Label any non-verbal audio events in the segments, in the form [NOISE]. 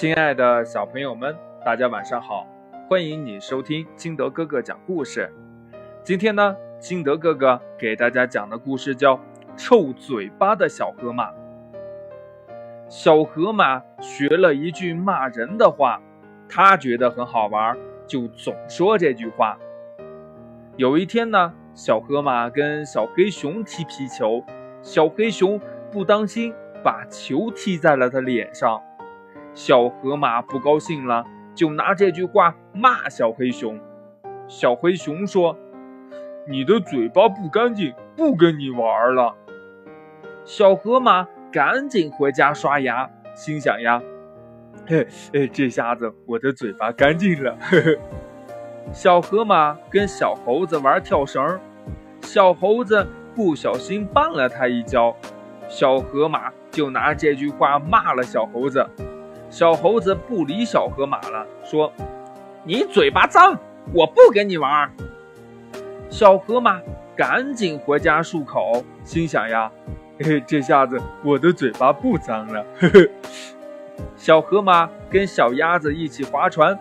亲爱的小朋友们，大家晚上好！欢迎你收听金德哥哥讲故事。今天呢，金德哥哥给大家讲的故事叫《臭嘴巴的小河马》。小河马学了一句骂人的话，他觉得很好玩，就总说这句话。有一天呢，小河马跟小黑熊踢皮球，小黑熊不当心把球踢在了他脸上。小河马不高兴了，就拿这句话骂小黑熊。小黑熊说：“你的嘴巴不干净，不跟你玩了。”小河马赶紧回家刷牙，心想呀：“嘿，嘿，这下子我的嘴巴干净了。”呵呵。小河马跟小猴子玩跳绳，小猴子不小心绊了他一跤，小河马就拿这句话骂了小猴子。小猴子不理小河马了，说：“你嘴巴脏，我不跟你玩。”小河马赶紧回家漱口，心想呀：“嘿 [LAUGHS] 嘿，这下子我的嘴巴不脏了。”呵呵。小河马跟小鸭子一起划船，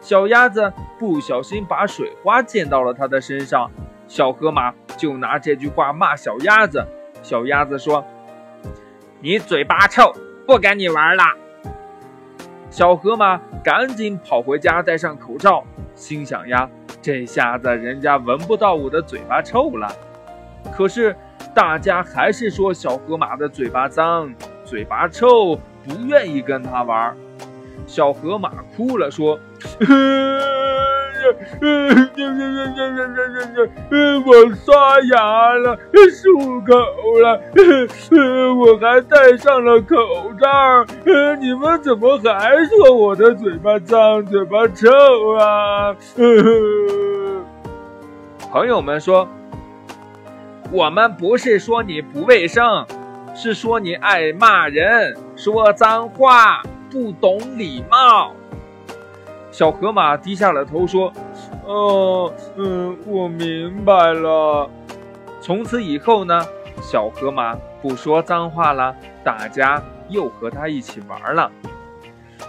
小鸭子不小心把水花溅到了它的身上，小河马就拿这句话骂小鸭子。小鸭子说：“你嘴巴臭，不跟你玩了。”小河马赶紧跑回家，戴上口罩，心想呀，这下子人家闻不到我的嘴巴臭了。可是大家还是说小河马的嘴巴脏，嘴巴臭，不愿意跟他玩。小河马哭了，说。呵！[LAUGHS] 我刷牙了，漱口了，嗯，[LAUGHS] 我还戴上了口罩。嗯，你们怎么还说我的嘴巴脏、嘴巴臭啊？[LAUGHS] 朋友们说，我们不是说你不卫生，是说你爱骂人，说脏话，不懂礼貌。小河马低下了头说：“哦，嗯，我明白了。从此以后呢，小河马不说脏话了，大家又和他一起玩了。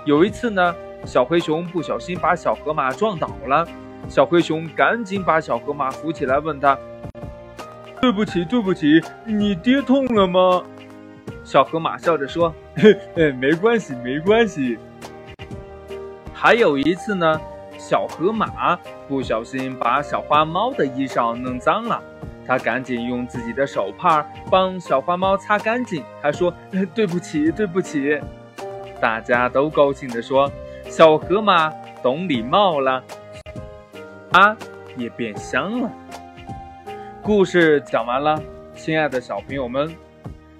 有一次呢，小黑熊不小心把小河马撞倒了，小黑熊赶紧把小河马扶起来，问他：对不起，对不起，你跌痛了吗？小河马笑着说：嘿，没关系，没关系。”还有一次呢，小河马不小心把小花猫的衣裳弄脏了，他赶紧用自己的手帕帮小花猫擦干净。他说：“对不起，对不起。”大家都高兴地说：“小河马懂礼貌了，啊，也变香了。”故事讲完了，亲爱的小朋友们，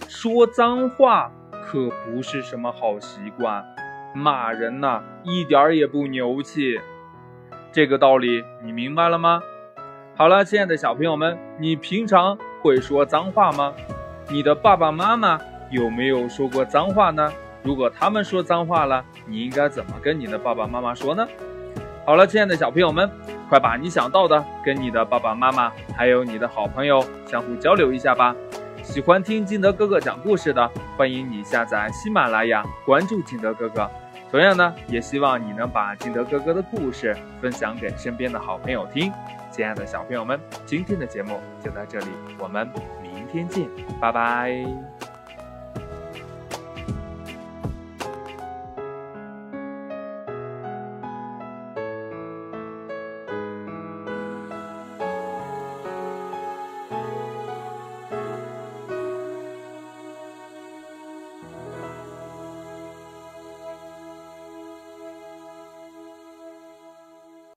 说脏话可不是什么好习惯。骂人呐，一点儿也不牛气，这个道理你明白了吗？好了，亲爱的小朋友们，你平常会说脏话吗？你的爸爸妈妈有没有说过脏话呢？如果他们说脏话了，你应该怎么跟你的爸爸妈妈说呢？好了，亲爱的小朋友们，快把你想到的跟你的爸爸妈妈还有你的好朋友相互交流一下吧。喜欢听金德哥哥讲故事的，欢迎你下载喜马拉雅，关注金德哥哥。同样呢，也希望你能把金德哥哥的故事分享给身边的好朋友听。亲爱的小朋友们，今天的节目就到这里，我们明天见，拜拜。